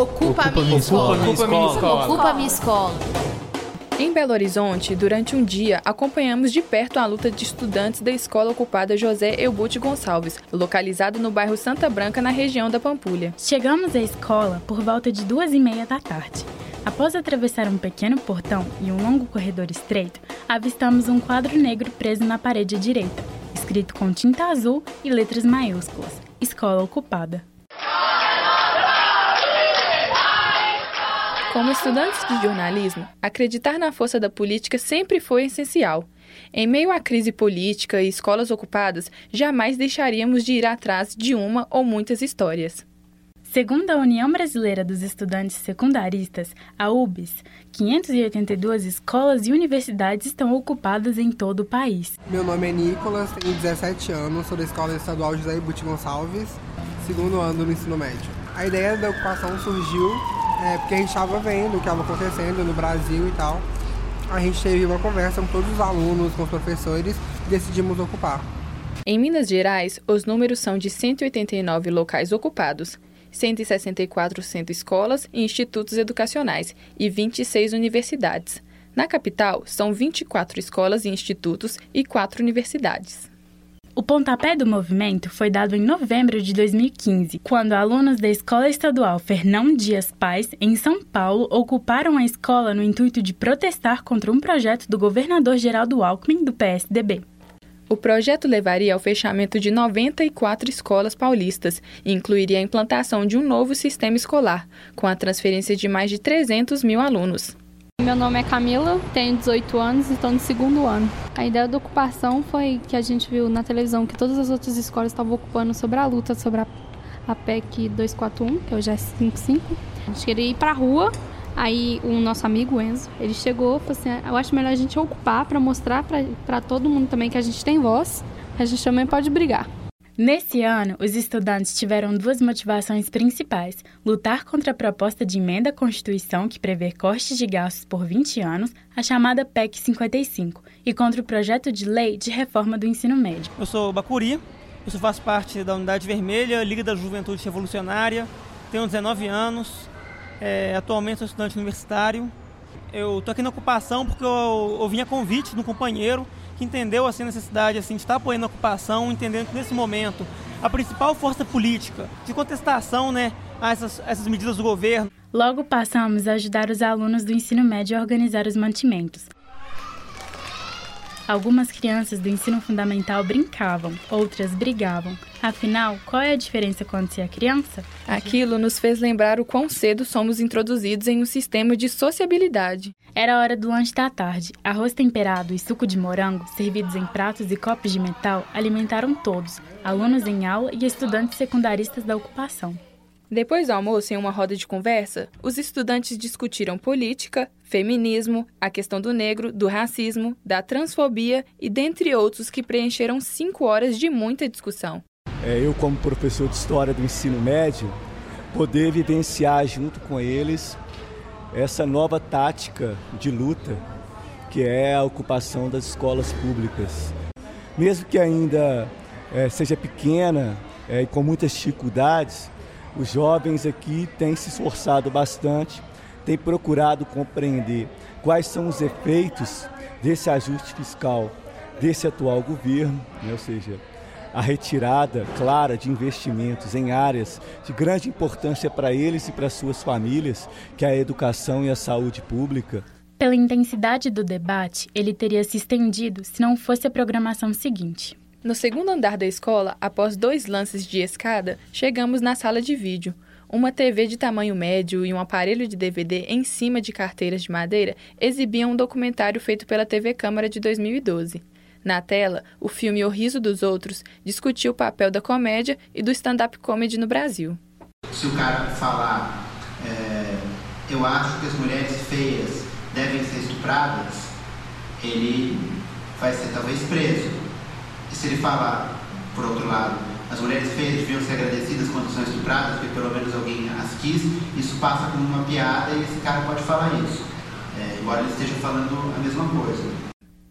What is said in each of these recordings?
Ocupa, Ocupa minha escola. Ocupa minha escola. Ocupa minha escola. Em Belo Horizonte, durante um dia, acompanhamos de perto a luta de estudantes da escola ocupada José Eubute Gonçalves, localizado no bairro Santa Branca, na região da Pampulha. Chegamos à escola por volta de duas e meia da tarde. Após atravessar um pequeno portão e um longo corredor estreito, avistamos um quadro negro preso na parede direita, escrito com tinta azul e letras maiúsculas: Escola Ocupada. Como estudantes de jornalismo, acreditar na força da política sempre foi essencial. Em meio à crise política e escolas ocupadas, jamais deixaríamos de ir atrás de uma ou muitas histórias. Segundo a União Brasileira dos Estudantes Secundaristas, a UBS, 582 escolas e universidades estão ocupadas em todo o país. Meu nome é Nicolas, tenho 17 anos, sou da Escola Estadual José Ibuti Gonçalves, segundo ano no ensino médio. A ideia da ocupação surgiu é, porque a gente estava vendo o que estava acontecendo no Brasil e tal. A gente teve uma conversa com todos os alunos, com os professores e decidimos ocupar. Em Minas Gerais, os números são de 189 locais ocupados, 164 centro escolas e institutos educacionais e 26 universidades. Na capital, são 24 escolas e institutos e 4 universidades. O pontapé do movimento foi dado em novembro de 2015, quando alunos da Escola Estadual Fernão Dias Paz, em São Paulo, ocuparam a escola no intuito de protestar contra um projeto do governador Geraldo Alckmin, do PSDB. O projeto levaria ao fechamento de 94 escolas paulistas e incluiria a implantação de um novo sistema escolar, com a transferência de mais de 300 mil alunos. Meu nome é Camila, tenho 18 anos e estou no segundo ano. A ideia da ocupação foi que a gente viu na televisão que todas as outras escolas estavam ocupando sobre a luta sobre a, a PEC 241, que é 55. A gente queria ir para a rua, aí o nosso amigo Enzo, ele chegou e falou assim, eu acho melhor a gente ocupar para mostrar para todo mundo também que a gente tem voz, a gente também pode brigar. Nesse ano, os estudantes tiveram duas motivações principais: lutar contra a proposta de emenda à Constituição que prevê cortes de gastos por 20 anos, a chamada PEC 55, e contra o projeto de lei de reforma do ensino médio. Eu sou Bacuri, eu faço parte da Unidade Vermelha, Liga da Juventude Revolucionária, tenho 19 anos, é, atualmente sou estudante universitário. Eu estou aqui na ocupação porque eu, eu vim a convite de um companheiro que entendeu assim, a necessidade assim, de estar apoiando a ocupação, entendendo que nesse momento a principal força política de contestação né, a essas, essas medidas do governo. Logo passamos a ajudar os alunos do ensino médio a organizar os mantimentos. Algumas crianças do ensino fundamental brincavam, outras brigavam. Afinal, qual é a diferença quando se é criança? Aquilo nos fez lembrar o quão cedo somos introduzidos em um sistema de sociabilidade. Era hora do lanche da tarde. Arroz temperado e suco de morango, servidos em pratos e copos de metal, alimentaram todos, alunos em aula e estudantes secundaristas da ocupação. Depois do almoço, em uma roda de conversa, os estudantes discutiram política, feminismo, a questão do negro, do racismo, da transfobia e dentre outros que preencheram cinco horas de muita discussão. É, eu, como professor de História do Ensino Médio, poder vivenciar junto com eles essa nova tática de luta que é a ocupação das escolas públicas. Mesmo que ainda é, seja pequena é, e com muitas dificuldades, os jovens aqui têm se esforçado bastante, têm procurado compreender quais são os efeitos desse ajuste fiscal desse atual governo, né? ou seja, a retirada clara de investimentos em áreas de grande importância para eles e para suas famílias, que é a educação e a saúde pública. Pela intensidade do debate, ele teria se estendido se não fosse a programação seguinte. No segundo andar da escola, após dois lances de escada, chegamos na sala de vídeo. Uma TV de tamanho médio e um aparelho de DVD em cima de carteiras de madeira exibiam um documentário feito pela TV Câmara de 2012. Na tela, o filme O Riso dos Outros discutiu o papel da comédia e do stand-up comedy no Brasil. Se o cara falar, é, eu acho que as mulheres feias devem ser estupradas, ele vai ser talvez preso. E se ele falar, por outro lado, as mulheres feias deviam ser agradecidas quando são estupradas, porque pelo menos alguém as quis, isso passa como uma piada e esse cara pode falar isso. É, embora ele esteja falando a mesma coisa.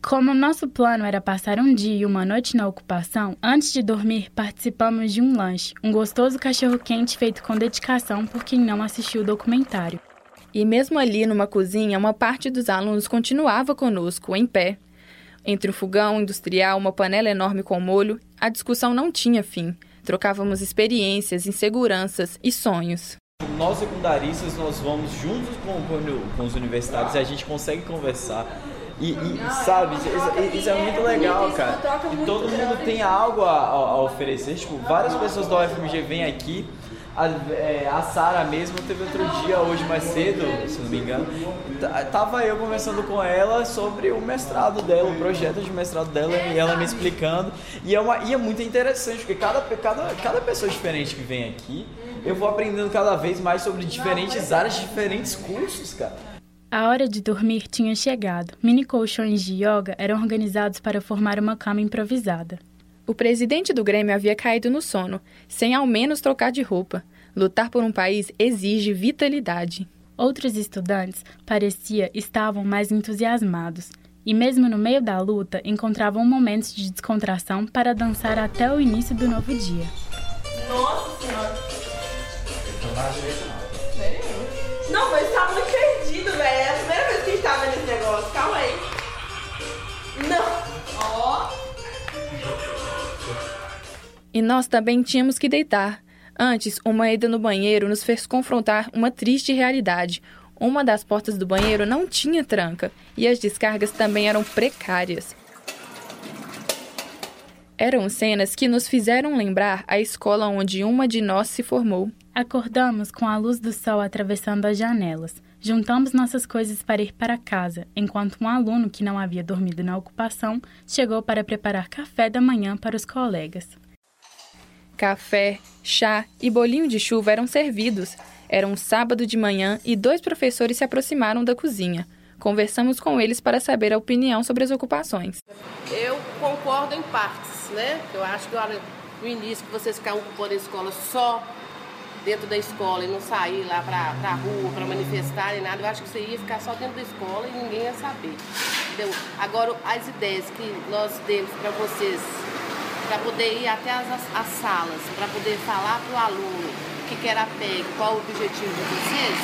Como nosso plano era passar um dia e uma noite na ocupação, antes de dormir participamos de um lanche, um gostoso cachorro-quente feito com dedicação por quem não assistiu o documentário. E mesmo ali numa cozinha, uma parte dos alunos continuava conosco, em pé. Entre um fogão industrial, uma panela enorme com molho, a discussão não tinha fim. Trocávamos experiências, inseguranças e sonhos. Nós secundaristas, nós vamos juntos com, com os universitários e a gente consegue conversar e, e sabe, isso, isso, é muito legal, cara. E todo mundo tem algo a, a, oferecer. Tipo, várias pessoas da UFMG vêm aqui. A, é, a Sara mesmo teve outro dia, hoje mais cedo, se não me engano. Tava eu conversando com ela sobre o mestrado dela, o projeto de mestrado dela, e ela me explicando. E é, uma, e é muito interessante, porque cada, cada, cada pessoa diferente que vem aqui, eu vou aprendendo cada vez mais sobre diferentes áreas, diferentes cursos, cara. A hora de dormir tinha chegado. Mini colchões de yoga eram organizados para formar uma cama improvisada. O presidente do Grêmio havia caído no sono, sem ao menos trocar de roupa. Lutar por um país exige vitalidade. Outros estudantes, parecia, estavam mais entusiasmados. E mesmo no meio da luta, encontravam momentos de descontração para dançar até o início do novo dia. Nossa Senhora! Não, mas E nós também tínhamos que deitar. Antes, uma ida no banheiro nos fez confrontar uma triste realidade. Uma das portas do banheiro não tinha tranca e as descargas também eram precárias. Eram cenas que nos fizeram lembrar a escola onde uma de nós se formou. Acordamos com a luz do sol atravessando as janelas. Juntamos nossas coisas para ir para casa, enquanto um aluno que não havia dormido na ocupação chegou para preparar café da manhã para os colegas. Café, chá e bolinho de chuva eram servidos. Era um sábado de manhã e dois professores se aproximaram da cozinha. Conversamos com eles para saber a opinião sobre as ocupações. Eu concordo em partes, né? Eu acho que olha, no início que vocês ficavam ocupando a escola só dentro da escola e não sair lá para a rua para manifestar e nada, eu acho que você ia ficar só dentro da escola e ninguém ia saber. Agora, as ideias que nós demos para vocês, para poder ir até as, as salas, para poder falar para o aluno o que, que era a PEG, qual o objetivo de vocês,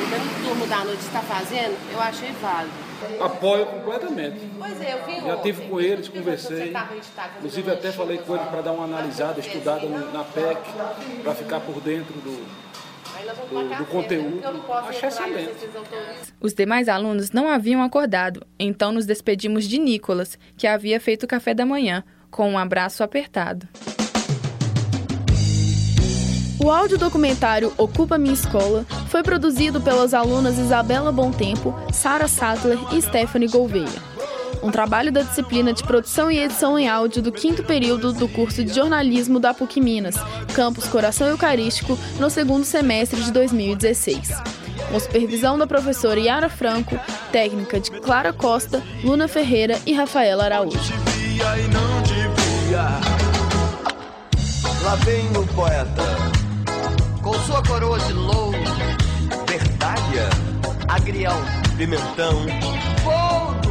o mesmo turno da noite está fazendo, eu achei válido. Apoio completamente. Pois é, eu vi Já tive com eles, conversei. Inclusive até falei com ele para dar uma analisada, estudada na PEC, para ficar por dentro do, do, do, conteúdo. Achei excelente. Os demais alunos não haviam acordado, então nos despedimos de Nicolas, que havia feito o café da manhã, com um abraço apertado. O audiodocumentário Ocupa Minha Escola foi produzido pelas alunas Isabela Tempo, Sara Sattler e Stephanie Gouveia. Um trabalho da disciplina de produção e edição em áudio do quinto período do curso de jornalismo da PUC Minas, campus Coração Eucarístico, no segundo semestre de 2016. Com supervisão da professora Yara Franco, técnica de Clara Costa, Luna Ferreira e Rafaela Araújo. Lá vem o poeta. Com sua coroa de louro, verdalha, agrião, pimentão. Vou